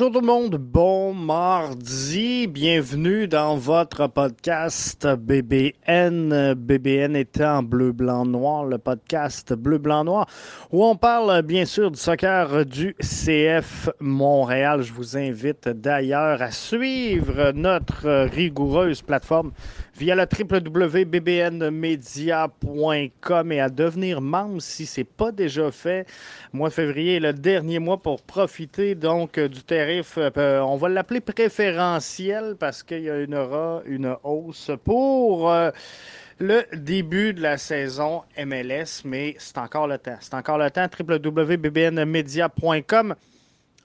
Bonjour tout le monde, bon mardi, bienvenue dans votre podcast BBN. BBN étant bleu, blanc, noir, le podcast bleu, blanc, noir, où on parle bien sûr du soccer du CF Montréal. Je vous invite d'ailleurs à suivre notre rigoureuse plateforme via le www.bbnmedia.com et à devenir membre si ce n'est pas déjà fait. Mois de février est le dernier mois pour profiter donc du tarif, euh, on va l'appeler préférentiel parce qu'il y aura une hausse pour euh, le début de la saison MLS, mais c'est encore le temps. C'est encore le temps. www.bbnmedia.com.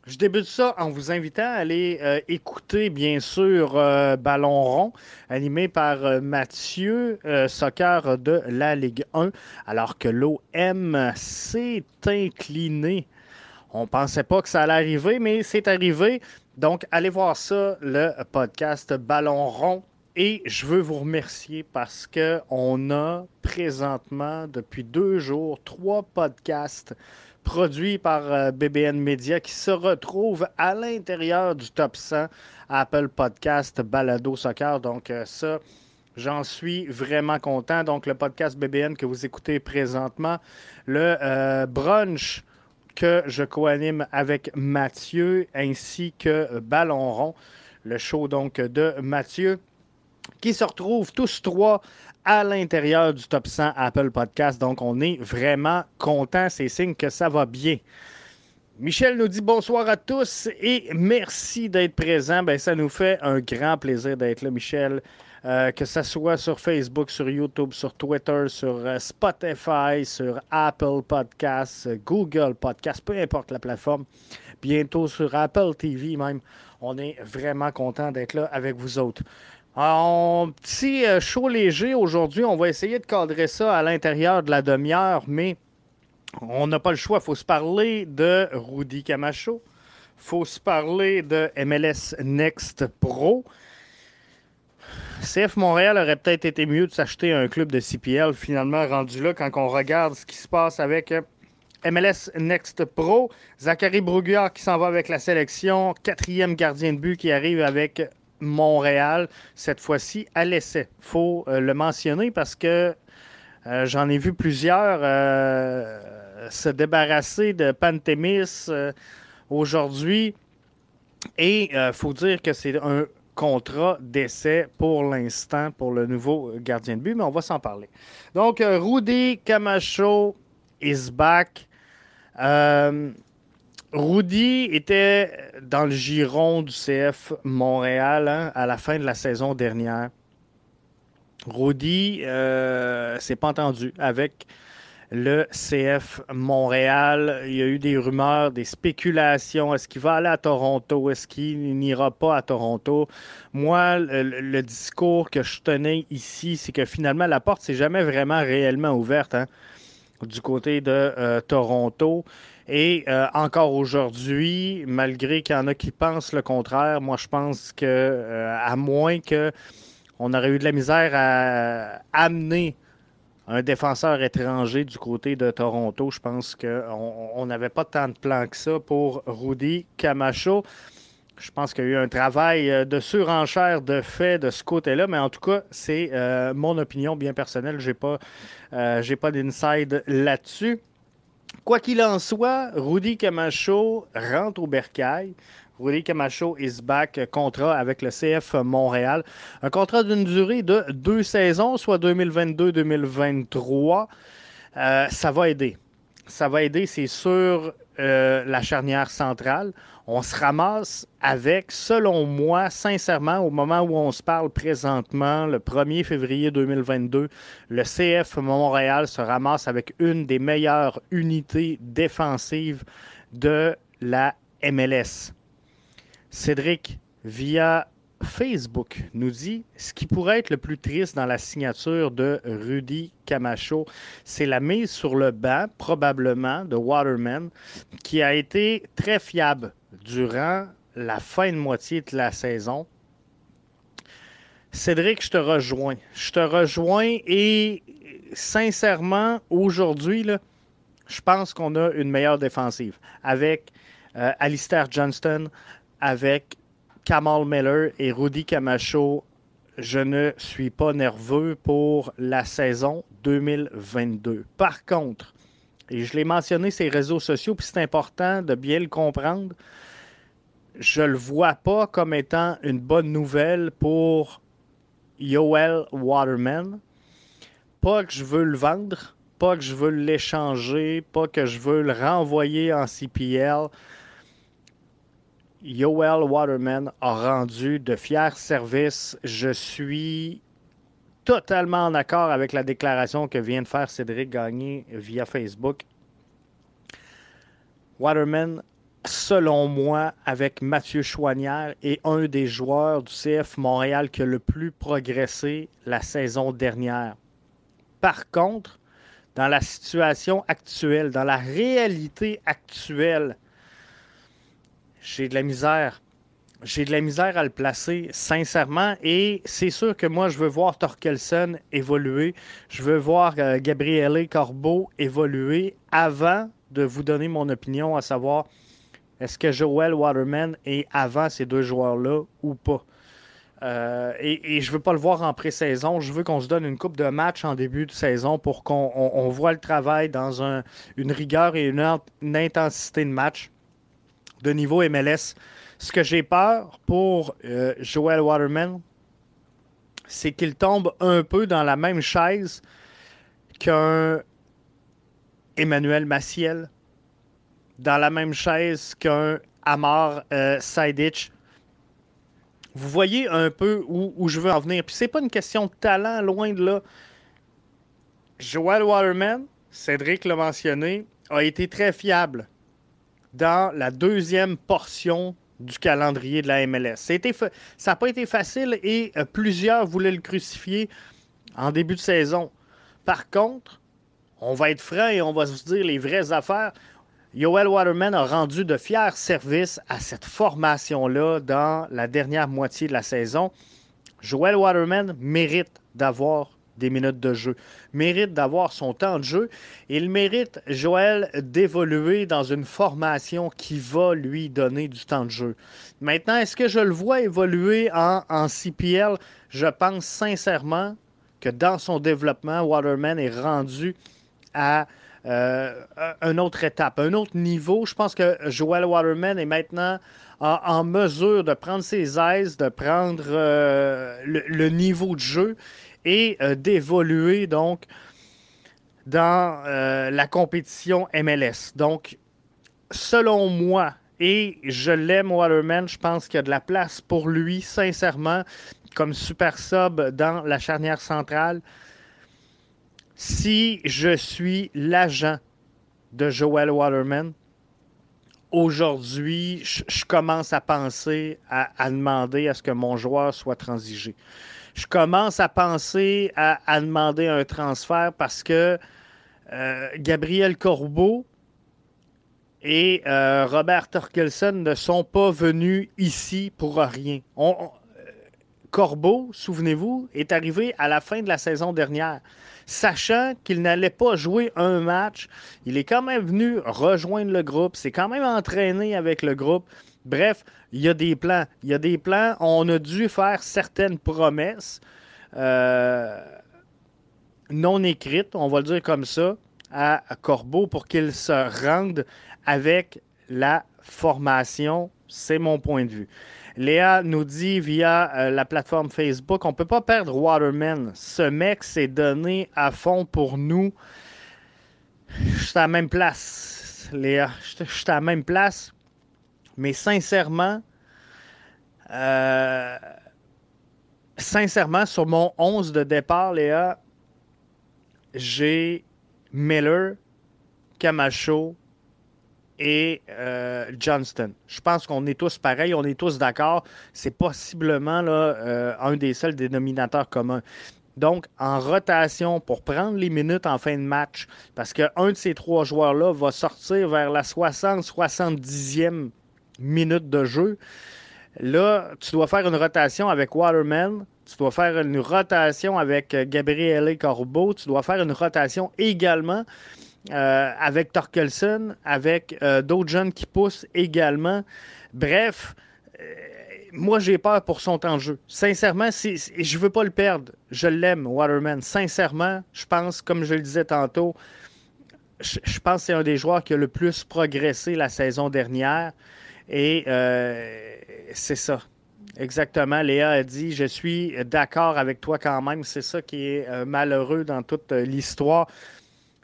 Je débute ça en vous invitant à aller euh, écouter, bien sûr, Ballon rond, animé par Mathieu, soccer de la Ligue 1, alors que l'OM s'est incliné on pensait pas que ça allait arriver, mais c'est arrivé. Donc, allez voir ça, le podcast Ballon rond. Et je veux vous remercier parce qu'on a présentement, depuis deux jours, trois podcasts produits par euh, BBN Media qui se retrouvent à l'intérieur du top 100 Apple Podcast Balado Soccer. Donc, euh, ça, J'en suis vraiment content. Donc, le podcast BBN que vous écoutez présentement, le euh, brunch que je co-anime avec Mathieu ainsi que Ballon rond, le show donc de Mathieu, qui se retrouvent tous trois à l'intérieur du top 100 Apple Podcast. Donc, on est vraiment content. C'est signe que ça va bien. Michel nous dit bonsoir à tous et merci d'être présent. Ben, ça nous fait un grand plaisir d'être là, Michel. Euh, que ce soit sur Facebook, sur YouTube, sur Twitter, sur euh, Spotify, sur Apple Podcasts, Google Podcasts, peu importe la plateforme. Bientôt sur Apple TV même. On est vraiment content d'être là avec vous autres. En petit euh, show léger aujourd'hui, on va essayer de cadrer ça à l'intérieur de la demi-heure, mais on n'a pas le choix. Il faut se parler de Rudy Camacho. Il faut se parler de MLS Next Pro. CF Montréal aurait peut-être été mieux de s'acheter un club de CPL, finalement rendu là quand on regarde ce qui se passe avec euh, MLS Next Pro. Zachary Broguillard qui s'en va avec la sélection, quatrième gardien de but qui arrive avec Montréal, cette fois-ci à l'essai. Il faut euh, le mentionner parce que euh, j'en ai vu plusieurs se débarrasser de Pantémis aujourd'hui. Et il faut dire que c'est un contrat d'essai pour l'instant pour le nouveau gardien de but, mais on va s'en parler. Donc, euh, Rudy Camacho is back. Rudy était dans le giron du CF Montréal hein, à la fin de la saison dernière. Rudy euh, s'est pas entendu avec le CF Montréal. Il y a eu des rumeurs, des spéculations. Est-ce qu'il va aller à Toronto? Est-ce qu'il n'ira pas à Toronto? Moi, le, discours que je tenais ici, c'est que finalement, la porte s'est jamais vraiment réellement ouverte hein, du côté de euh, Toronto. Et euh, encore aujourd'hui, malgré qu'il y en a qui pensent le contraire, moi je pense que euh, à moins que on aurait eu de la misère à amener un défenseur étranger du côté de Toronto. Je pense qu'on n'avait pas tant de plans que ça pour Rudy Camacho. Je pense qu'il y a eu un travail euh, de surenchère de fait de ce côté-là, mais en tout cas, c'est mon opinion bien personnelle. Je n'ai pas d'inside là-dessus. Quoi qu'il en soit, Rudy Camacho rentre au bercail. Rudy Camacho is back, contrat avec le CF Montréal. Un contrat d'une durée de deux saisons, soit 2022-2023. Euh, ça va aider. Ça va aider, c'est sûr, euh, la charnière centrale. On se ramasse avec, selon moi, sincèrement, au moment où on se parle présentement, le 1er février 2022, le CF Montréal se ramasse avec une des meilleures unités défensives de la MLS. Cédric, via Facebook, nous dit ce qui pourrait être le plus triste dans la signature de Rudy Camacho, c'est la mise sur le banc, probablement, de Waterman, qui a été très fiable durant la fin de moitié de la saison. Cédric, je te rejoins. Je te rejoins et sincèrement, aujourd'hui, je pense qu'on a une meilleure défensive avec euh, Alistair Johnston avec Kamal Miller et Rudy Camacho. Je ne suis pas nerveux pour la saison 2022. Par contre, et je l'ai mentionné ces réseaux sociaux, puis c'est important de bien le comprendre, je ne le vois pas comme étant une bonne nouvelle pour Yoel Waterman. Pas que je veux le vendre, pas que je veux l'échanger, pas que je veux le renvoyer en CPL. Yoel Waterman a rendu de fiers services. Je suis totalement en accord avec la déclaration que vient de faire Cédric Gagné via Facebook. Waterman, selon moi, avec Mathieu Chouanière, est un des joueurs du CF Montréal qui a le plus progressé la saison dernière. Par contre, dans la situation actuelle, dans la réalité actuelle, j'ai de la misère j'ai de la misère à le placer, sincèrement. Et c'est sûr que moi, je veux voir Torkelson évoluer. Je veux voir euh, Gabriele Corbeau évoluer avant de vous donner mon opinion, à savoir est-ce que Joel Waterman est avant ces deux joueurs-là ou pas? Euh, et, je ne veux pas le voir en pré-saison. Je veux qu'on se donne une coupe de match en début de saison pour qu'on voit le travail dans une rigueur et une, une intensité de match de niveau MLS. Ce que j'ai peur pour euh, Joel Waterman, c'est qu'il tombe un peu dans la même chaise qu'un Emmanuel Maciel, dans la même chaise qu'un Amar euh, Vous voyez un peu où, je veux en venir. Puis c'est pas une question de talent, loin de là. Joel Waterman, Cédric l'a mentionné, a été très fiable dans la deuxième portion du calendrier de la MLS. Ça n'a pas été facile et euh, plusieurs voulaient le crucifier en début de saison. Par contre, on va être franc et on va se dire les vraies affaires. Yoel Waterman a rendu de fiers services à cette formation-là dans la dernière moitié de la saison. Joel Waterman mérite d'avoir des minutes de jeu, mérite d'avoir son temps de jeu. Il mérite, Joël, d'évoluer dans une formation qui va lui donner du temps de jeu. Maintenant, est-ce que je le vois évoluer en, en CPL? Je pense sincèrement que dans son développement, Waterman est rendu à euh, une autre étape, un autre niveau. Je pense que Joel Waterman est maintenant en, mesure de prendre ses aises, de prendre euh, le, niveau de jeu et euh, d'évoluer donc dans euh, la compétition MLS. Donc, selon moi, et je l'aime Waterman, je pense qu'il y a de la place pour lui, sincèrement, comme super sub dans la charnière centrale. Si je suis l'agent de Joel Waterman, aujourd'hui, je, commence à penser à, à, demander à ce que mon joueur soit transigé je commence à penser à, demander un transfert parce que euh, Gabriel Corbeau et euh, Robert Torkelson ne sont pas venus ici pour rien. Corbeau, souvenez-vous, est arrivé à la fin de la saison dernière. Sachant qu'il n'allait pas jouer un match, il est quand même venu rejoindre le groupe, s'est quand même entraîné avec le groupe. Bref, il y a des plans. Il y a des plans. On a dû faire certaines promesses euh, non écrites, on va le dire comme ça, à Corbeau pour qu'il se rende avec la formation. C'est mon point de vue. Léa nous dit via euh, la plateforme Facebook, on ne peut pas perdre Waterman. Ce mec s'est donné à fond pour nous. Je suis à la même place, Léa. Je suis à la même place. Mais sincèrement, euh, sincèrement, sur mon 11 de départ, Léa, j'ai Miller, Camacho et euh, Johnston. Je pense qu'on est tous pareils, on est tous d'accord. C'est possiblement là, euh, un des seuls dénominateurs communs. Donc, en rotation pour prendre les minutes en fin de match, parce qu'un de ces trois joueurs-là va sortir vers la 60-70e minutes de jeu. Là, tu dois faire une rotation avec Waterman, tu dois faire une rotation avec euh, Gabriele Corbeau, tu dois faire une rotation également avec Torkelson, avec d'autres jeunes qui poussent également. Bref, moi, j'ai peur pour son temps de jeu. Sincèrement, je ne veux pas le perdre. Je l'aime, Waterman. Sincèrement, je pense, comme je le disais tantôt, je, pense que c'est un des joueurs qui a le plus progressé la saison dernière. Et euh, c'est ça. Exactement. Léa a dit Je suis d'accord avec toi quand même. C'est ça qui est euh, malheureux dans toute euh, l'histoire.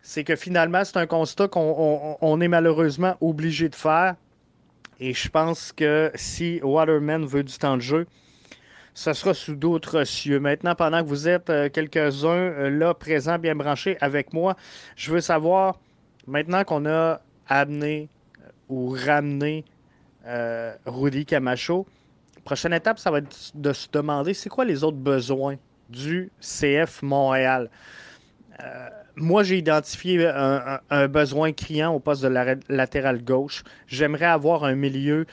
C'est que finalement, c'est un constat qu'on est malheureusement obligé de faire. Et je pense que si Waterman veut du temps de jeu, ce sera sous d'autres cieux. Maintenant, pendant que vous êtes quelques-uns là, présents, bien branchés avec moi, je veux savoir, maintenant qu'on a amené ou ramené Rudy Camacho, prochaine étape, ça va être de se demander c'est quoi les autres besoins du CF Montréal? Moi, j'ai identifié un, besoin criant au poste de la latéral gauche. J'aimerais avoir un milieu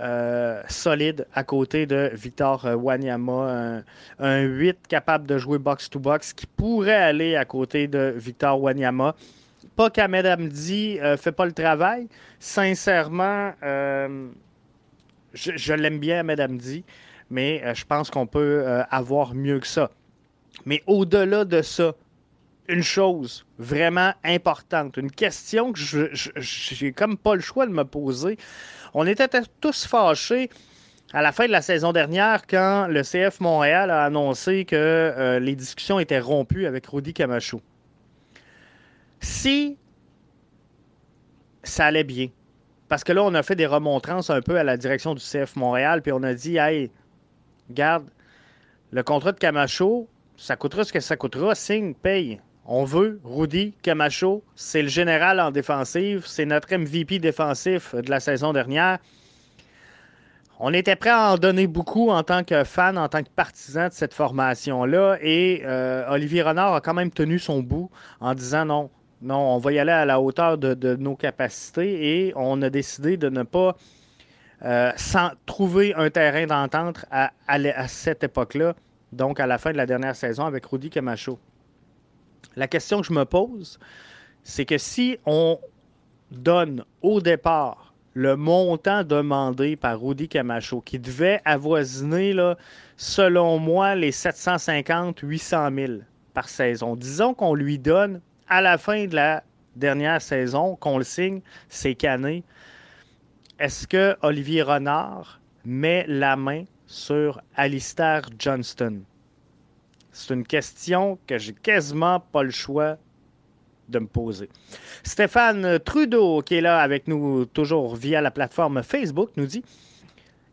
euh, solide à côté de Victor euh, Wanyama, un, 8 capable de jouer box-to-box qui pourrait aller à côté de Victor Wanyama. Pas qu'Ahmed Amdi ne euh, fait pas le travail. Sincèrement, je, je l'aime bien, Ahmed Amdi, mais je pense qu'on peut avoir mieux que ça. Mais au-delà de ça, une chose vraiment importante, une question que je j'ai comme pas le choix de me poser. On était tous fâchés à la fin de la saison dernière quand le CF Montréal a annoncé que euh, les discussions étaient rompues avec Rudy Camacho. Si ça allait bien, parce que là, on a fait des remontrances un peu à la direction du CF Montréal, puis on a dit, hey, garde, le contrat de Camacho, ça coûtera ce que ça coûtera, signe, paye. On veut Rudy Camacho, c'est le général en défensive, c'est notre MVP défensif de la saison dernière. On était prêt à en donner beaucoup en tant que fan, en tant que partisan de cette formation-là. Et euh, Olivier Renard a quand même tenu son bout en disant non, non, on va y aller à la hauteur de, nos capacités. Et on a décidé de ne pas euh, trouver un terrain d'entente à, cette époque-là, donc à la fin de la dernière saison avec Rudy Camacho. La question que je me pose, c'est que si on donne au départ le montant demandé par Rudy Camacho, qui devait avoisiner, selon moi, les 750-800 000 par saison. Disons qu'on lui donne à la fin de la dernière saison, qu'on le signe, c'est cané. Est-ce que Olivier Renard met la main sur Alistair Johnston? C'est une question que j'ai quasiment pas le choix de me poser. Stéphane Trudeau, qui est là avec nous toujours via la plateforme Facebook, nous dit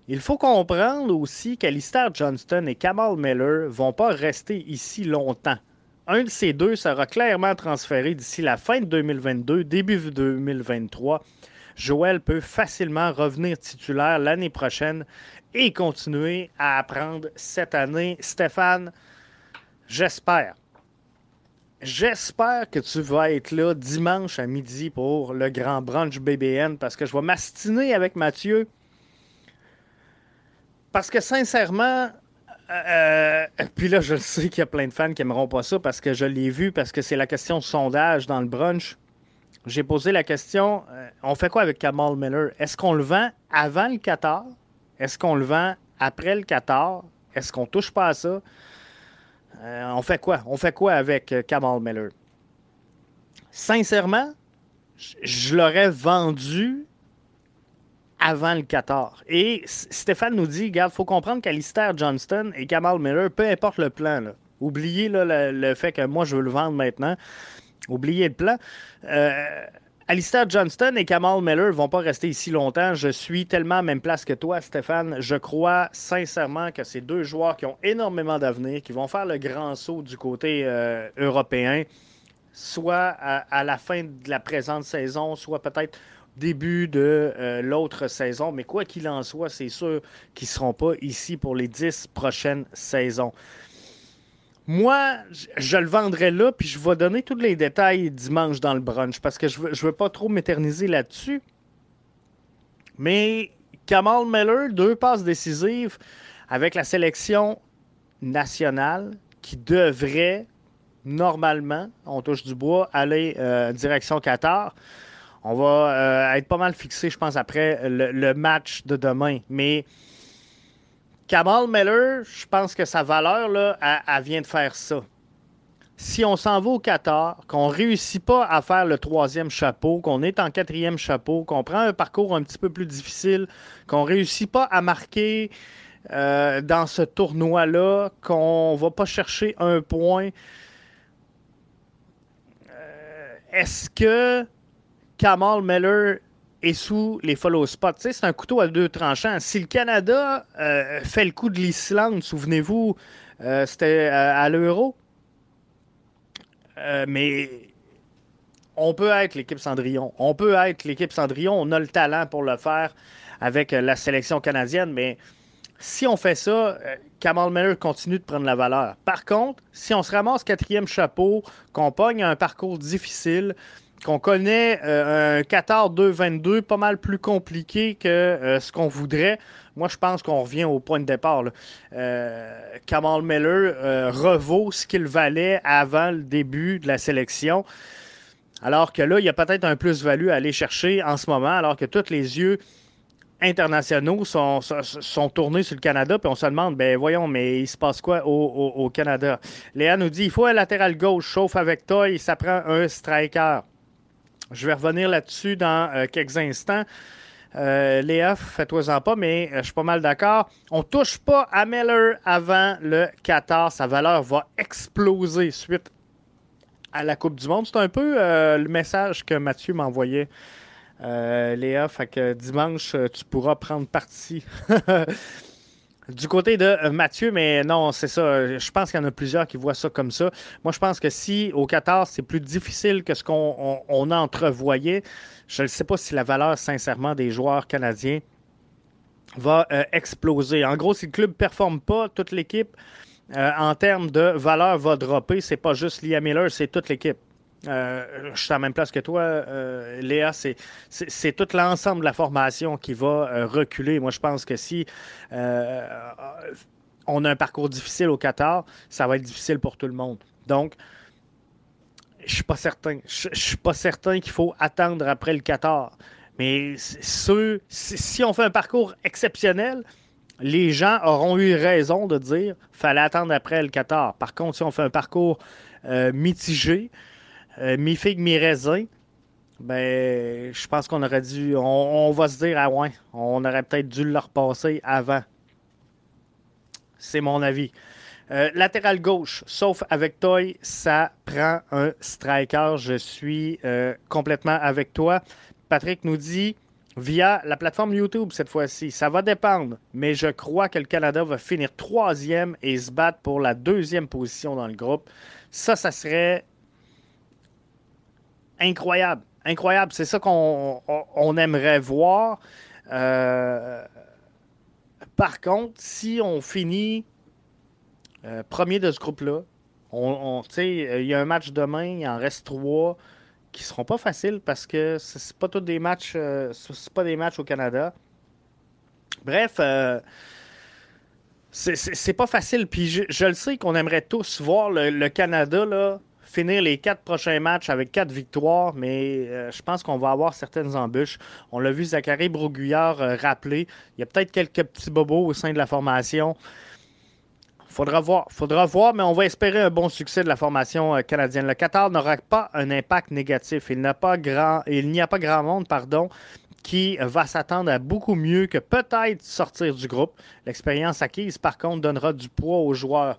Il faut comprendre aussi qu'Alistair Johnston et Kamal Miller vont pas rester ici longtemps. Un de ces deux sera clairement transféré d'ici la fin de 2022, début 2023. Joël peut facilement revenir titulaire l'année prochaine et continuer à apprendre cette année. Stéphane, J'espère. J'espère que tu vas être là dimanche à midi pour le grand brunch BBN parce que je vais m'astiner avec Mathieu. Parce que sincèrement, euh, puis là, je sais qu'il y a plein de fans qui n'aimeront pas ça parce que je l'ai vu, parce que c'est la question sondage dans le brunch. J'ai posé la question euh, on fait quoi avec Kamal Miller? Est-ce qu'on le vend avant le Qatar? Est-ce qu'on le vend après le Qatar? Est-ce qu'on touche pas à ça? Euh, on fait quoi? On fait quoi avec euh, Kamal Miller? Sincèrement, je l'aurais vendu avant le 14. Et Stéphane nous dit, regarde, il faut comprendre qu'Alistair Johnston et Kamal Miller, peu importe le plan, oubliez le, fait que moi je veux le vendre maintenant, oubliez le plan. Euh, Alistair Johnston et Kamal Miller vont pas rester ici longtemps. Je suis tellement à même place que toi, Stéphane. Je crois sincèrement que ces deux joueurs qui ont énormément d'avenir, qui vont faire le grand saut du côté euh, européen, soit à, la fin de la présente saison, soit peut-être début de euh, l'autre saison. Mais quoi qu'il en soit, c'est sûr qu'ils ne seront pas ici pour les dix prochaines saisons. Moi, je le vendrai là, puis je vais donner tous les détails dimanche dans le brunch parce que je veux, veux pas trop m'éterniser là-dessus. Mais Kamal Miller, deux passes décisives avec la sélection nationale qui devrait normalement, on touche du bois, aller direction Qatar. On va être pas mal fixé, je pense, après le, match de demain. Mais Kamal Miller, je pense que sa valeur, là, elle vient de faire ça si on s'en va au Qatar, qu'on ne réussit pas à faire le troisième chapeau, qu'on est en quatrième chapeau, qu'on prend un parcours un petit peu plus difficile, qu'on ne réussit pas à marquer euh, dans ce tournoi-là, qu'on ne va pas chercher un point, euh, est-ce que Kamal Miller est sous les follow spots? c'est un couteau à deux tranchants. Si le Canada euh, fait le coup de l'Islande, souvenez-vous, c'était à l'Euro, euh, mais on peut être l'équipe Cendrillon. On peut être l'équipe Cendrillon. On a le talent pour le faire avec euh, la sélection canadienne, mais si on fait ça, euh, Kamal Miller continue de prendre la valeur. Par contre, si on se ramasse quatrième chapeau, qu'on pogne un parcours difficile, qu'on connaît un Qatar 2-22 pas mal plus compliqué que ce qu'on voudrait, moi, je pense qu'on revient au point de départ. Euh, Kamal Miller euh, revaut ce qu'il valait avant le début de la sélection. Alors que là, il y a peut-être un plus-value à aller chercher en ce moment, alors que tous les yeux internationaux sont, sont, tournés sur le Canada, puis on se demande, ben voyons, mais il se passe quoi au, Canada? Léa nous dit, il faut un latéral gauche, chauffe avec toi, et ça prend un striker. Je vais revenir là-dessus dans euh, quelques instants. Euh, Léa, fais-toi-en pas, mais euh, je suis pas mal d'accord. On touche pas à Miller avant le 14. Sa valeur va exploser suite à la Coupe du Monde. C'est un peu le message que Mathieu m'envoyait. Léa, fait que dimanche, tu pourras prendre parti du côté de Mathieu, mais non, c'est ça. Je pense qu'il y en a plusieurs qui voient ça comme ça. Moi, je pense que si au 14, c'est plus difficile que ce qu'on entrevoyait, je ne sais pas si la valeur, sincèrement, des joueurs canadiens va euh, exploser. En gros, si le club ne performe pas, toute l'équipe, euh, en termes de valeur, va dropper. C'est pas juste Liam Miller, c'est toute l'équipe. Euh, je suis à la même place que toi, Léa. C'est tout l'ensemble de la formation qui va reculer. Moi, je pense que si on a un parcours difficile au Qatar, ça va être difficile pour tout le monde. Donc, je suis pas certain. Je, suis pas certain qu'il faut attendre après le 14. Mais si on fait un parcours exceptionnel, les gens auront eu raison de dire fallait attendre après le 14. Par contre, si on fait un parcours euh, mitigé, euh, mi-figue, mi-raisin, ben, je pense qu'on aurait dû. On, on, va se dire, ah ouais, on aurait peut-être dû le repasser avant. C'est mon avis. Euh, latéral gauche, sauf avec Toy, ça prend un striker. Je suis euh, complètement avec toi. Patrick nous dit via la plateforme YouTube cette fois-ci. Ça va dépendre, mais je crois que le Canada va finir troisième et se battre pour la deuxième position dans le groupe. Ça, ça serait incroyable. Incroyable. C'est ça qu'on aimerait voir. Euh, par contre, si on finit euh, premier de ce groupe-là. On, il y a un match demain, il en reste trois qui seront pas faciles parce que c'est pas tous des matchs, euh, c'est pas des matchs au Canada. Bref, euh, c'est pas facile. Puis je, le sais qu'on aimerait tous voir le, Canada là, finir les quatre prochains matchs avec quatre victoires, mais je pense qu'on va avoir certaines embûches. On l'a vu Zachary Broguillard rappeler. Il y a peut-être quelques petits bobos au sein de la formation. Faudra voir. Faudra voir, mais on va espérer un bon succès de la formation euh, canadienne. Le Qatar n'aura pas un impact négatif. Il n'y a pas grand, il n'y a pas grand monde, pardon, qui va s'attendre à beaucoup mieux que peut-être sortir du groupe. L'expérience acquise, par contre, donnera du poids aux joueurs.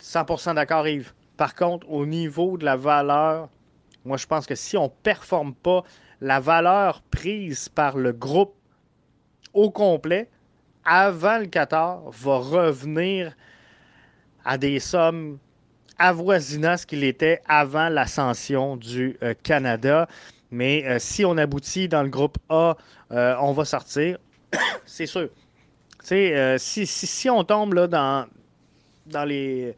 100% d'accord, Yves? Par contre, au niveau de la valeur, moi, je pense que si on ne performe pas, la valeur prise par le groupe au complet, avant le Qatar, va revenir à des sommes avoisinant ce qu'il était avant l'ascension du euh, Canada. Mais euh, si on aboutit dans le groupe A, euh, on va sortir. C'est sûr. Si, si, si, on tombe là, dans, dans les.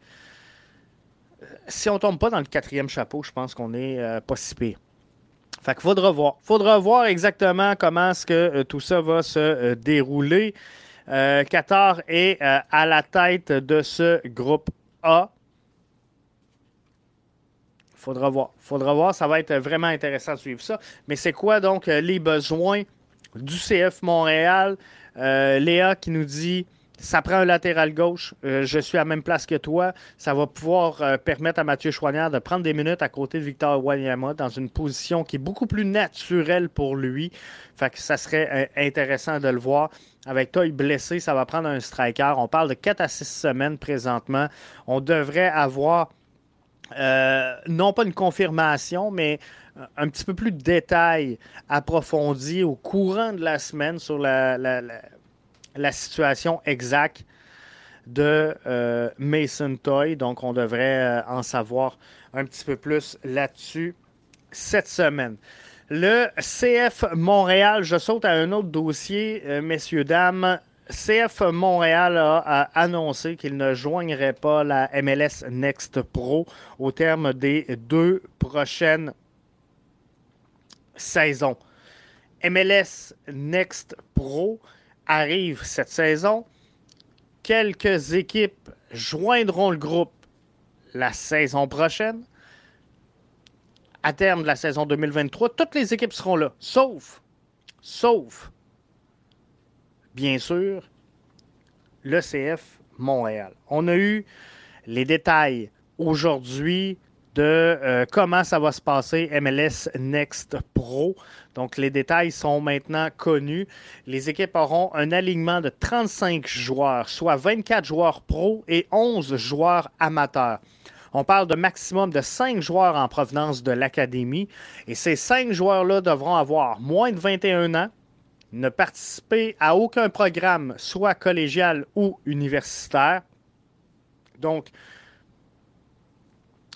Si on tombe pas dans le quatrième chapeau, je pense qu'on est pas si pire. Fait qu'il faudra voir. Faudra voir exactement comment est-ce que tout ça va se dérouler. Euh, Qatar est euh, à la tête de ce groupe A. Faudra voir. Faudra voir. Ça va être vraiment intéressant de suivre ça. Mais c'est quoi donc les besoins du CF Montréal? Léa qui nous dit ça prend un latéral gauche. Euh, je suis à la même place que toi. Ça va pouvoir euh, permettre à Mathieu Chouanière de prendre des minutes à côté de Victor Wanyama dans une position qui est beaucoup plus naturelle pour lui. Fait que ça serait euh, intéressant de le voir. Avec toi blessé, ça va prendre un striker. On parle de 4 à 6 semaines présentement. On devrait avoir non pas une confirmation, mais un petit peu plus de détails approfondis au courant de la semaine sur la situation exacte de euh, Mason Toy. Donc, on devrait euh, en savoir un petit peu plus là-dessus cette semaine. Le CF Montréal, je saute à un autre dossier, euh, messieurs, dames. CF Montréal a, a annoncé qu'il ne joignerait pas la MLS Next Pro au terme des deux prochaines saisons. MLS Next Pro, arrive cette saison. Quelques équipes joindront le groupe la saison prochaine. À terme de la saison 2023, toutes les équipes seront là, sauf, sauf, bien sûr, le CF Montréal. On a eu les détails aujourd'hui de euh, comment ça va se passer MLS Next Pro. Donc, les détails sont maintenant connus. Les équipes auront un alignement de 35 joueurs, soit 24 joueurs pro et 11 joueurs amateurs. On parle de maximum de 5 joueurs en provenance de l'académie. Et ces 5 joueurs-là devront avoir moins de 21 ans, ne participer à aucun programme, soit collégial ou universitaire. Donc,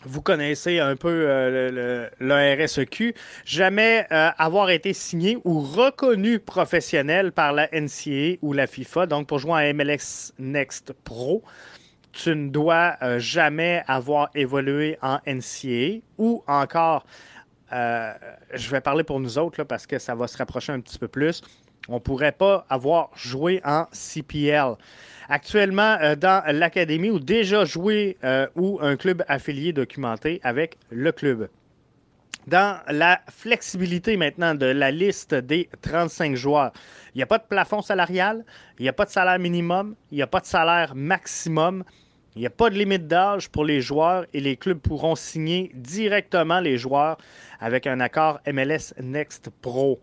vous connaissez un peu euh, le, RSEQ, jamais euh, avoir été signé ou reconnu professionnel par la NCA ou la FIFA. Donc, pour jouer à MLS Next Pro, tu ne dois euh, jamais avoir évolué en NCA ou encore, je vais parler pour nous autres parce que ça va se rapprocher un petit peu plus, on ne pourrait pas avoir joué en CPL actuellement euh, dans l'académie ou déjà joué euh, ou un club affilié documenté avec le club. Dans la flexibilité maintenant de la liste des 35 joueurs, il n'y a pas de plafond salarial, il n'y a pas de salaire minimum, il n'y a pas de salaire maximum, il n'y a pas de limite d'âge pour les joueurs et les clubs pourront signer directement les joueurs avec un accord MLS Next Pro.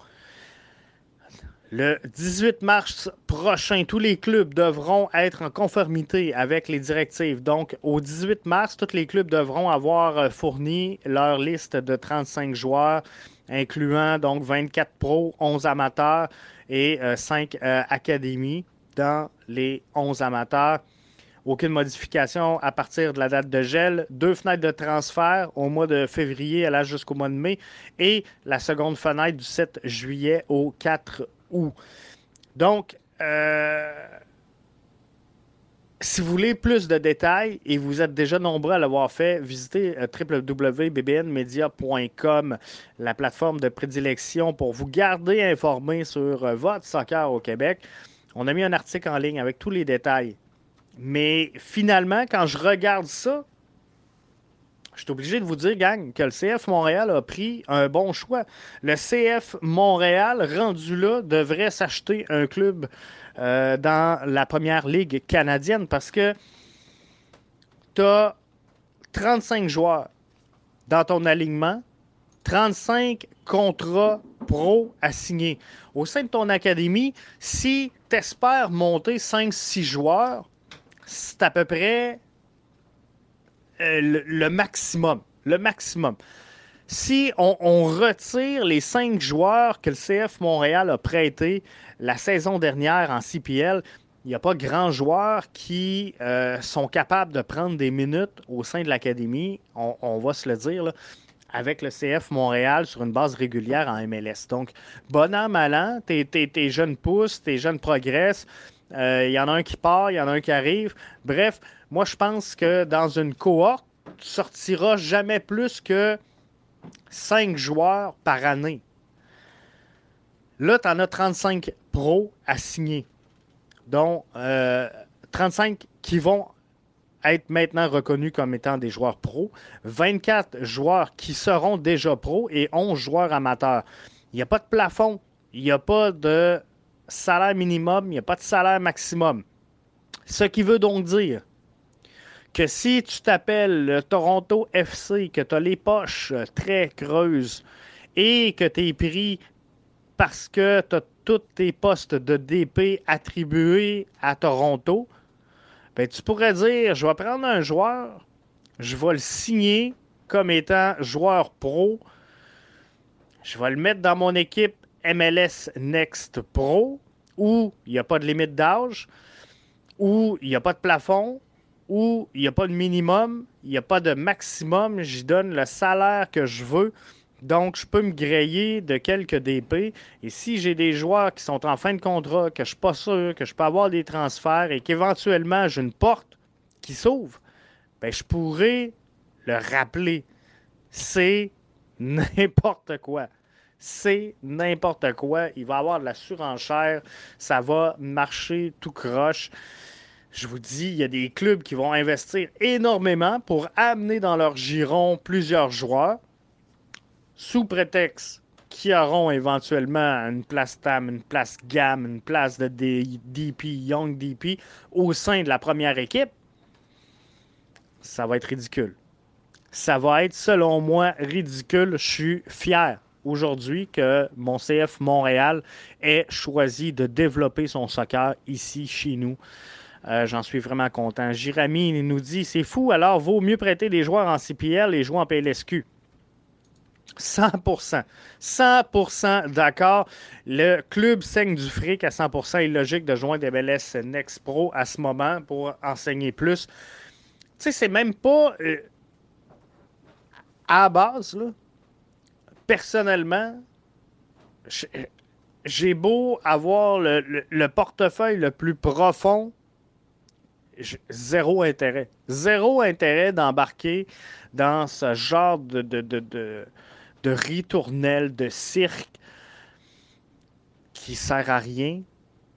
Le 18 mars prochain, tous les clubs devront être en conformité avec les directives. Donc, au 18 mars, tous les clubs devront avoir euh, fourni leur liste de 35 joueurs, incluant donc 24 pros, 11 amateurs et 5 euh, euh, académies dans les 11 amateurs. Aucune modification à partir de la date de gel. Deux fenêtres de transfert au mois de février, à jusqu'au mois de mai. Et la seconde fenêtre du 7 juillet au 4 donc, euh, si vous voulez plus de détails, et vous êtes déjà nombreux à l'avoir fait, visitez euh, www.bbnmedia.com, la plateforme de prédilection pour vous garder informé sur euh, votre soccer au Québec. On a mis un article en ligne avec tous les détails. Mais finalement, quand je regarde ça, je suis obligé de vous dire, gang, que le CF Montréal a pris un bon choix. Le CF Montréal, rendu là, devrait s'acheter un club euh, dans la première ligue canadienne parce que tu as 35 joueurs dans ton alignement, 35 contrats pro à signer. Au sein de ton académie, si tu espères monter 5-6 joueurs, c'est à peu près euh, le, maximum. Le maximum. Si on, retire les cinq joueurs que le CF Montréal a prêtés la saison dernière en CPL, il n'y a pas grands joueurs qui euh, sont capables de prendre des minutes au sein de l'académie, on, va se le dire, avec le CF Montréal sur une base régulière en MLS. Donc, bon an, mal an, tes, jeunes poussent, tes jeunes progressent. Euh, il y en a un qui part, il y en a un qui arrive. Bref, moi, je pense que dans une cohorte, tu sortiras jamais plus que 5 joueurs par année. Là, tu en as 35 pros à signer, dont 35 euh, qui vont être maintenant reconnus comme étant des joueurs pros, 24 joueurs qui seront déjà pros et 11 joueurs amateurs. Il n'y a pas de plafond, il n'y a pas de salaire minimum, il n'y a pas de salaire maximum. Ce qui veut donc dire que si tu t'appelles le Toronto FC, que tu as les poches très creuses et que tu es pris parce que tu as tous tes postes de DP attribués à Toronto, ben, tu pourrais dire, je vais prendre un joueur, je vais le signer comme étant joueur pro, je vais le mettre dans mon équipe MLS Next Pro, où il n'y a pas de limite d'âge, où il n'y a pas de plafond, où il n'y a pas de minimum, il n'y a pas de maximum, j'y donne le salaire que je veux. Donc, je peux me griller de quelques DP. Et si j'ai des joueurs qui sont en fin de contrat, que je ne suis pas sûr, que je peux avoir des transferts et qu'éventuellement j'ai une porte qui s'ouvre, ben, je pourrais le rappeler. C'est n'importe quoi. C'est n'importe quoi. Il va y avoir de la surenchère. Ça va marcher tout croche. Je vous dis, il y a des clubs qui vont investir énormément pour amener dans leur giron plusieurs joueurs sous prétexte qu'ils auront éventuellement une place TAM, une place GAM, une place de DP, Young DP au sein de la première équipe, ça va être ridicule. Ça va être, selon moi, ridicule. Je suis fier aujourd'hui que mon CF Montréal ait choisi de développer son soccer ici, chez nous. Euh, j'en suis vraiment content. Jirami nous dit c'est fou, alors vaut mieux prêter des joueurs en CPL et jouer en PLSQ. 100% 100% d'accord. Le club saigne du fric à 100% Il est logique de joindre MLS Next Pro à ce moment pour enseigner plus. Tu sais, c'est même pas euh, à base, là. Personnellement, j'ai beau avoir le, portefeuille le plus profond, zéro intérêt. Zéro intérêt d'embarquer dans ce genre de, de de ritournelle, de cirque qui sert à rien,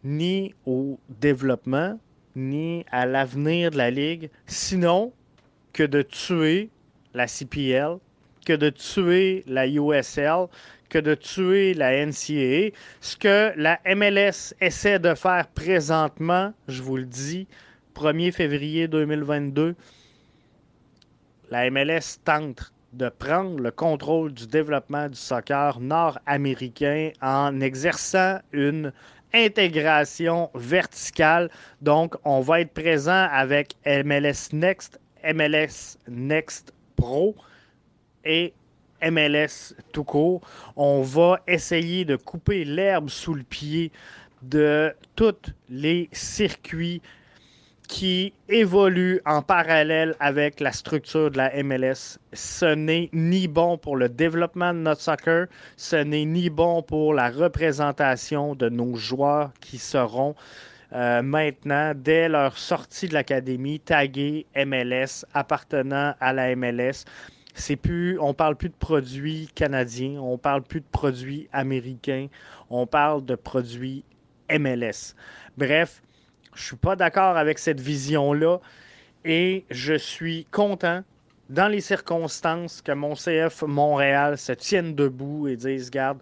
ni au développement, ni à l'avenir de la Ligue, sinon que de tuer la CPL, que de tuer la USL, que de tuer la NCAA. Ce que la MLS essaie de faire présentement, je vous le dis, 1er février 2022, la MLS tente de prendre le contrôle du développement du soccer nord-américain en exerçant une intégration verticale. Donc, on va être présent avec MLS Next, MLS Next Pro et MLS tout court. On va essayer de couper l'herbe sous le pied de tous les circuits qui évolue en parallèle avec la structure de la MLS. Ce n'est ni bon pour le développement de notre soccer, ce n'est ni bon pour la représentation de nos joueurs qui seront euh, maintenant, dès leur sortie de l'académie, tagués MLS, appartenant à la MLS. C'est plus, on parle plus de produits canadiens, on parle plus de produits américains, on parle de produits MLS. Bref, je suis pas d'accord avec cette vision-là et je suis content dans les circonstances que mon CF Montréal se tienne debout et dise, garde,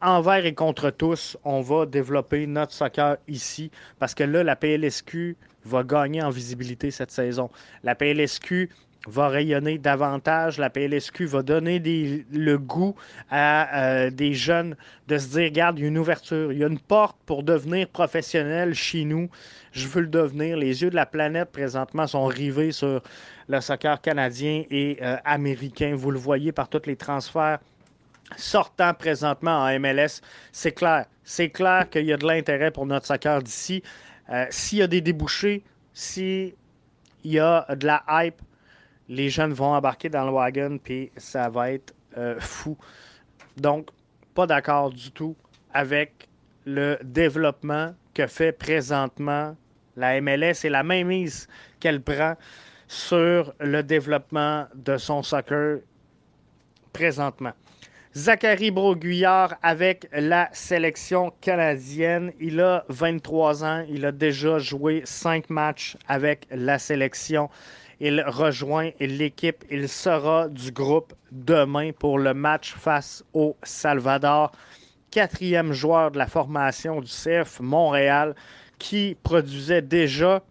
envers et contre tous, on va développer notre soccer ici parce que là, la PLSQ va gagner en visibilité cette saison. La PLSQ va rayonner davantage. La PLSQ va donner le goût à euh, des jeunes de se dire, regarde, il y a une ouverture, il y a une porte pour devenir professionnel chez nous. Je veux le devenir. Les yeux de la planète présentement sont rivés sur le soccer canadien et euh, américain. Vous le voyez par tous les transferts sortant présentement en MLS. C'est clair. C'est clair qu'il y a de l'intérêt pour notre soccer d'ici. Euh, s'il y a des débouchés, s'il y a de la hype, les jeunes vont embarquer dans le wagon, puis ça va être euh, fou. Donc, pas d'accord du tout avec le développement que fait présentement la MLS et la même mise qu'elle prend sur le développement de son soccer présentement. Zachary Broguillard avec la sélection canadienne. Il a 23 ans. Il a déjà joué 5 matchs avec la sélection. Il rejoint l'équipe. Il sera du groupe demain pour le match face au Salvador. Quatrième joueur de la formation du CF Montréal qui produisait déjà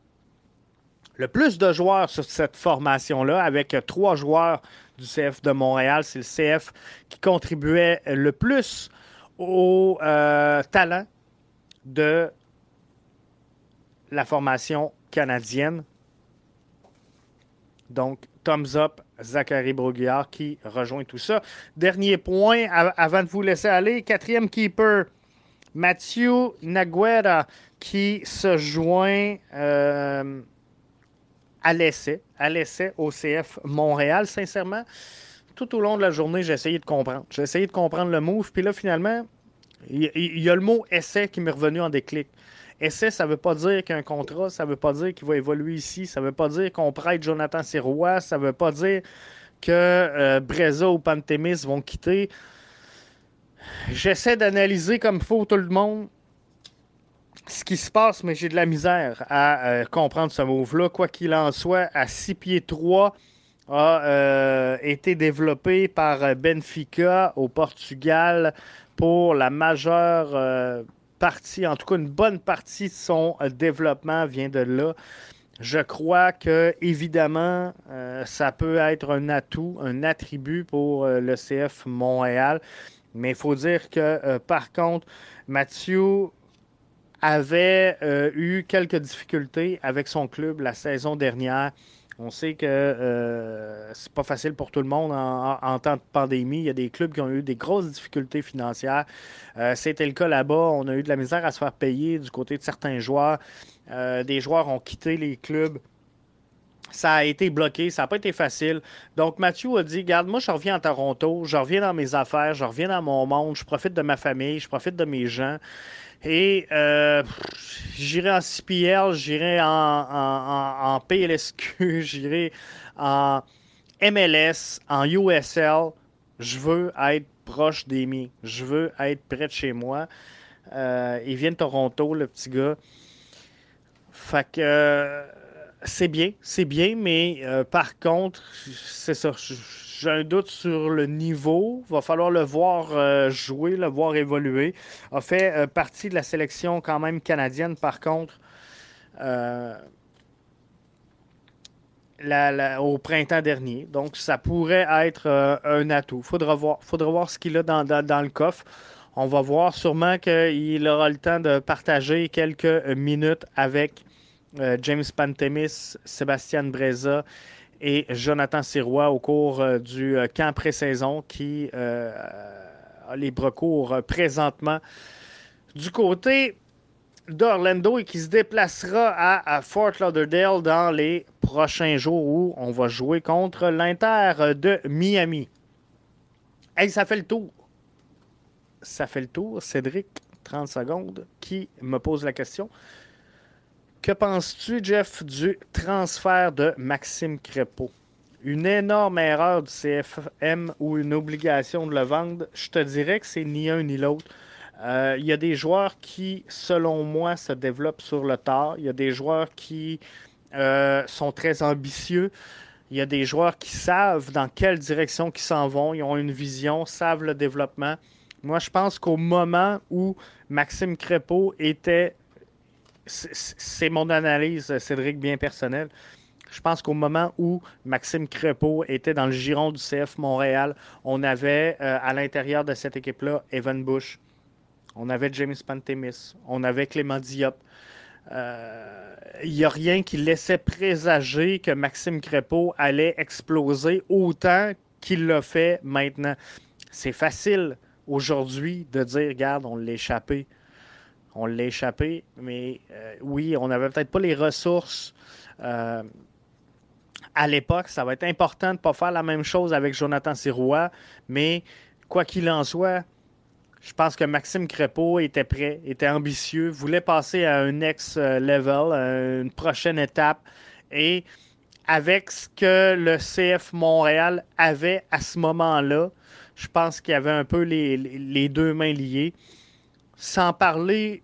le plus de joueurs sur cette formation-là, avec trois joueurs du CF de Montréal. C'est le CF qui contribuait le plus au euh, talent de la formation canadienne. Donc, thumbs up, Zachary Broguillard qui rejoint tout ça. Dernier point avant de vous laisser aller. Quatrième keeper, Mathieu Naguera qui se joint euh, à l'essai, à l'essai au CF Montréal. Sincèrement, tout au long de la journée, j'ai essayé de comprendre. J'ai essayé de comprendre le move. Puis là, finalement, il y, a le mot essai qui m'est revenu en déclic. Essai, ça ne veut pas dire qu'un contrat, ça ne veut pas dire qu'il va évoluer ici, ça ne veut pas dire qu'on prête Jonathan Sirois, ça ne veut pas dire que euh, Breza ou Pantémis vont quitter. J'essaie d'analyser comme faut tout le monde ce qui se passe, mais j'ai de la misère à euh, comprendre ce move-là. Quoi qu'il en soit, à 6 pieds 3, a euh, été développé par Benfica au Portugal pour la majeure euh, partie, en tout cas une bonne partie de son développement vient de là. Je crois que, évidemment, ça peut être un atout, un attribut pour le CF Montréal. Mais il faut dire que, par contre, Mathieu avait euh, eu quelques difficultés avec son club la saison dernière. On sait que euh, c'est pas facile pour tout le monde en, temps de pandémie. Il y a des clubs qui ont eu des grosses difficultés financières. Euh, c'était le cas là-bas. On a eu de la misère à se faire payer du côté de certains joueurs. des joueurs ont quitté les clubs. Ça a été bloqué, ça n'a pas été facile. Donc Mathieu a dit Garde, moi je reviens à Toronto, je reviens dans mes affaires, je reviens dans mon monde, je profite de ma famille, je profite de mes gens. Et euh, j'irai en CPL, j'irai en, PLSQ, j'irai en MLS, en USL. Je veux être proche des. Je veux être près de chez moi. Euh, il vient de Toronto, le petit gars. Fait que euh, c'est bien, c'est bien, mais par contre, c'est ça j'ai un doute sur le niveau. Va falloir le voir euh, jouer, le voir évoluer. A fait euh, partie de la sélection quand même canadienne, par contre, euh, au printemps dernier. Donc, ça pourrait être un atout. Faudra voir, faudra voir ce qu'il a dans, dans, le coffre. On va voir sûrement qu'il aura le temps de partager quelques minutes avec James Pantemis, Sébastien Breza et Jonathan Sirois au cours euh, du euh, camp pré-saison qui euh, a les courts présentement du côté d'Orlando et qui se déplacera à, Fort Lauderdale dans les prochains jours où on va jouer contre l'Inter de Miami. Hey, ça fait le tour. Ça fait le tour. Cédric, 30 secondes, qui me pose la question? Que penses-tu, Jeff, du transfert de Maxime Crépeau? Une énorme erreur du CFM ou une obligation de le vendre? Je te dirais que c'est ni un ni l'autre. Euh, il y a des joueurs qui, selon moi, se développent sur le tard. Il y a des joueurs qui euh, sont très ambitieux. Il y a des joueurs qui savent dans quelle direction ils s'en vont. Ils ont une vision, savent le développement. Moi, je pense qu'au moment où Maxime Crépeau était c'est mon analyse, Cédric, bien personnelle. Je pense qu'au moment où Maxime Crepeau était dans le giron du CF Montréal, on avait euh, à l'intérieur de cette équipe-là Evan Bush, on avait James Pantemis, on avait Clément Diop. Il euh, n'y a rien qui laissait présager que Maxime Crepeau allait exploser autant qu'il l'a fait maintenant. C'est facile aujourd'hui de dire, regarde, on l'a échappé on l'a échappé, mais euh, oui, on n'avait peut-être pas les ressources euh, à l'époque. Ça va être important de ne pas faire la même chose avec Jonathan Sirois, mais quoi qu'il en soit, je pense que Maxime Crépeau était prêt, était ambitieux, voulait passer à un next level, une prochaine étape. Et avec ce que le CF Montréal avait à ce moment-là, Je pense qu'il y avait un peu les, deux mains liées. Sans parler,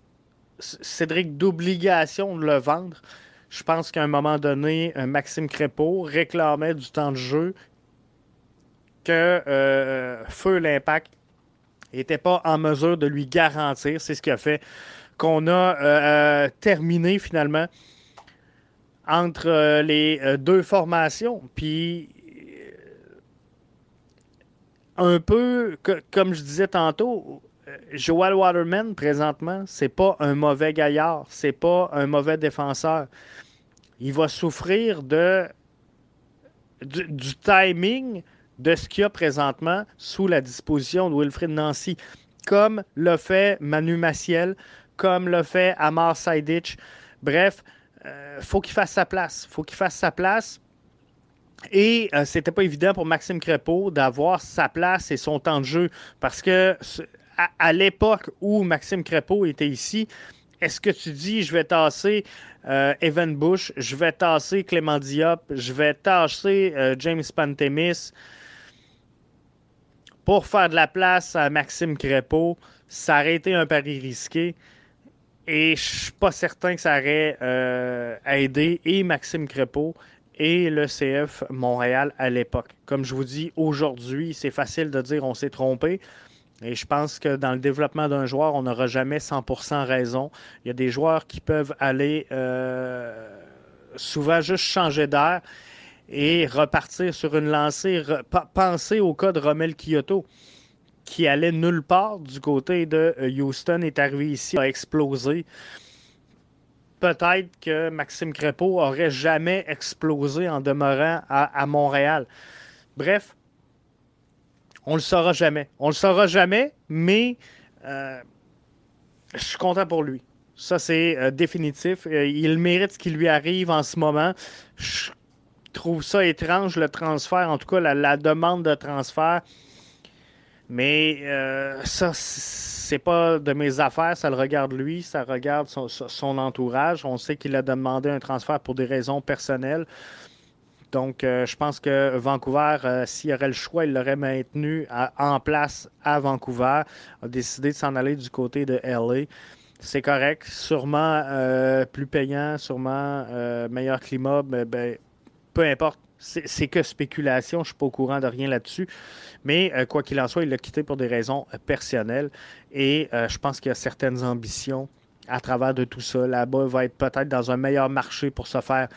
Cédric, d'obligation de le vendre. Je pense qu'à un moment donné, Maxime Crépeau réclamait du temps de jeu que euh, Feu l'Impact n'était pas en mesure de lui garantir. C'est ce qui a fait qu'on a euh, euh, terminé finalement entre les deux formations. Puis un peu, comme je disais tantôt, Joel Waterman, présentement, c'est pas un mauvais gaillard, c'est pas un mauvais défenseur. Il va souffrir de, du, timing de ce qu'il y a présentement sous la disposition de Wilfrid Nancy, comme l'a fait Manu Maciel, comme l'a fait Amar Saidich. Bref, euh, faut qu'il fasse sa place. faut qu'il fasse sa place. Et euh, c'était pas évident pour Maxime Crépeau d'avoir sa place et son temps de jeu parce que à, l'époque où Maxime Crépeau était ici, est-ce que tu dis je vais tasser euh, Evan Bush, je vais tasser Clément Diop, je vais tasser euh, James Pantemis pour faire de la place à Maxime Crépeau? Ça aurait été un pari risqué. Et je suis pas certain que ça aurait aidé et Maxime Crépeau et le CF Montréal à l'époque. Comme je vous dis, aujourd'hui, c'est facile de dire on s'est trompé. Et je pense que dans le développement d'un joueur, on n'aura jamais 100% raison. Il y a des joueurs qui peuvent aller euh, souvent juste changer d'air et repartir sur une lancée. Pensez au cas de Romel Kyoto, qui allait nulle part du côté de Houston, est arrivé ici, a explosé peut-être que Maxime Crépeau aurait jamais explosé en demeurant à, Montréal. Bref, on le saura jamais. On le saura jamais, mais euh, je suis content pour lui. Ça, c'est euh, définitif. Euh, il mérite ce qui lui arrive en ce moment. Je trouve ça étrange, le transfert, en tout cas, la, demande de transfert. Mais ça, c'est pas de mes affaires, ça le regarde lui, ça regarde son, entourage. On sait qu'il a demandé un transfert pour des raisons personnelles. Donc, euh, je pense que Vancouver, euh, s'il y aurait le choix, il l'aurait maintenu en place à Vancouver. A décidé de s'en aller du côté de LA. C'est correct. Sûrement euh, plus payant, sûrement meilleur climat. Ben, ben, peu importe c'est que spéculation, je ne suis pas au courant de rien là-dessus. Mais quoi qu'il en soit, il l'a quitté pour des raisons personnelles. Et je pense qu'il y a certaines ambitions à travers de tout ça. Là-bas, va être peut-être dans un meilleur marché pour se faire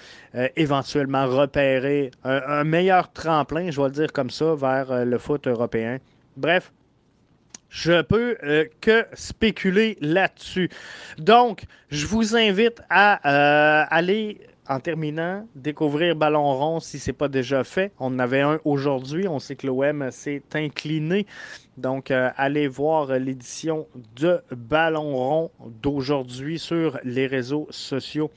éventuellement repérer, un, meilleur tremplin, je vais le dire comme ça, vers le foot européen. Bref, je peux que spéculer là-dessus. Donc, je vous invite à aller en terminant, découvrir Ballon rond si ce n'est pas déjà fait. On en avait un aujourd'hui. On sait que l'OM s'est incliné. Donc, euh, allez voir l'édition de Ballon rond d'aujourd'hui sur les réseaux sociaux.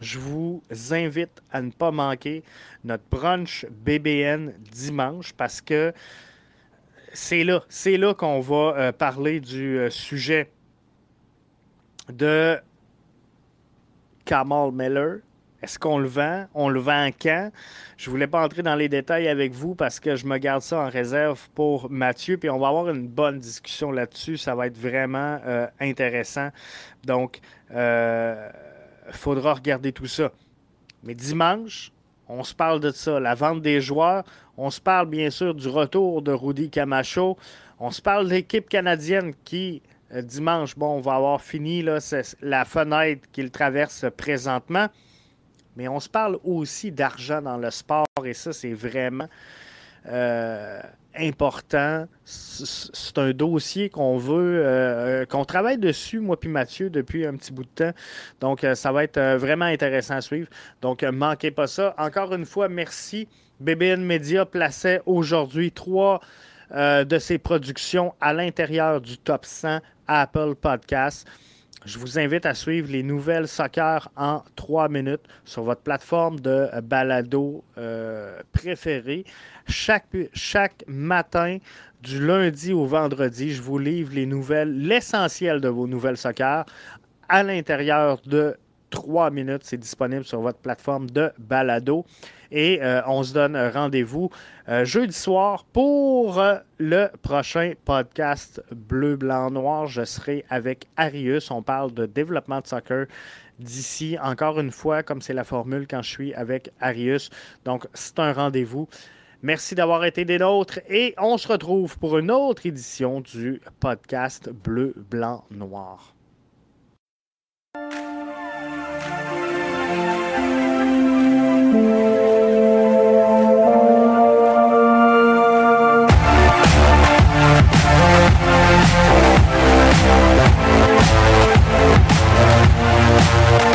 Je vous invite à ne pas manquer notre brunch BBN dimanche parce que c'est là, c'est là qu'on va euh, parler du euh, sujet de Kamal Miller, est-ce qu'on le vend? On le vend quand? Je ne voulais pas entrer dans les détails avec vous parce que je me garde ça en réserve pour Mathieu. Puis on va avoir une bonne discussion là-dessus. Ça va être vraiment euh, intéressant. Donc, il euh, faudra regarder tout ça. Mais dimanche, on se parle de ça. La vente des joueurs. On se parle bien sûr du retour de Rudy Camacho. On se parle de l'équipe canadienne qui, euh, dimanche, bon, on va avoir fini là, la fenêtre qu'il traverse présentement mais on se parle aussi d'argent dans le sport et ça, c'est vraiment euh, important. C'est un dossier qu'on veut, euh, qu'on travaille dessus, moi puis Mathieu, depuis un petit bout de temps. Donc, euh, ça va être vraiment intéressant à suivre. Donc, manquez pas ça. Encore une fois, merci. BBN Media plaçait aujourd'hui trois de ses productions à l'intérieur du top 100 Apple Podcasts. Je vous invite à suivre les nouvelles soccer en trois minutes sur votre plateforme de balado euh, préférée. Chaque, chaque matin, du lundi au vendredi, je vous livre les nouvelles, l'essentiel de vos nouvelles soccer à l'intérieur de trois minutes. C'est disponible sur votre plateforme de balado. Et euh, on se donne rendez-vous euh, jeudi soir pour euh, le prochain podcast Bleu, Blanc, Noir. Je serai avec Arius. On parle de développement de soccer d'ici, encore une fois, comme c'est la formule quand je suis avec Arius. Donc, c'est un rendez-vous. Merci d'avoir été des nôtres et on se retrouve pour une autre édition du podcast Bleu, Blanc, Noir. We'll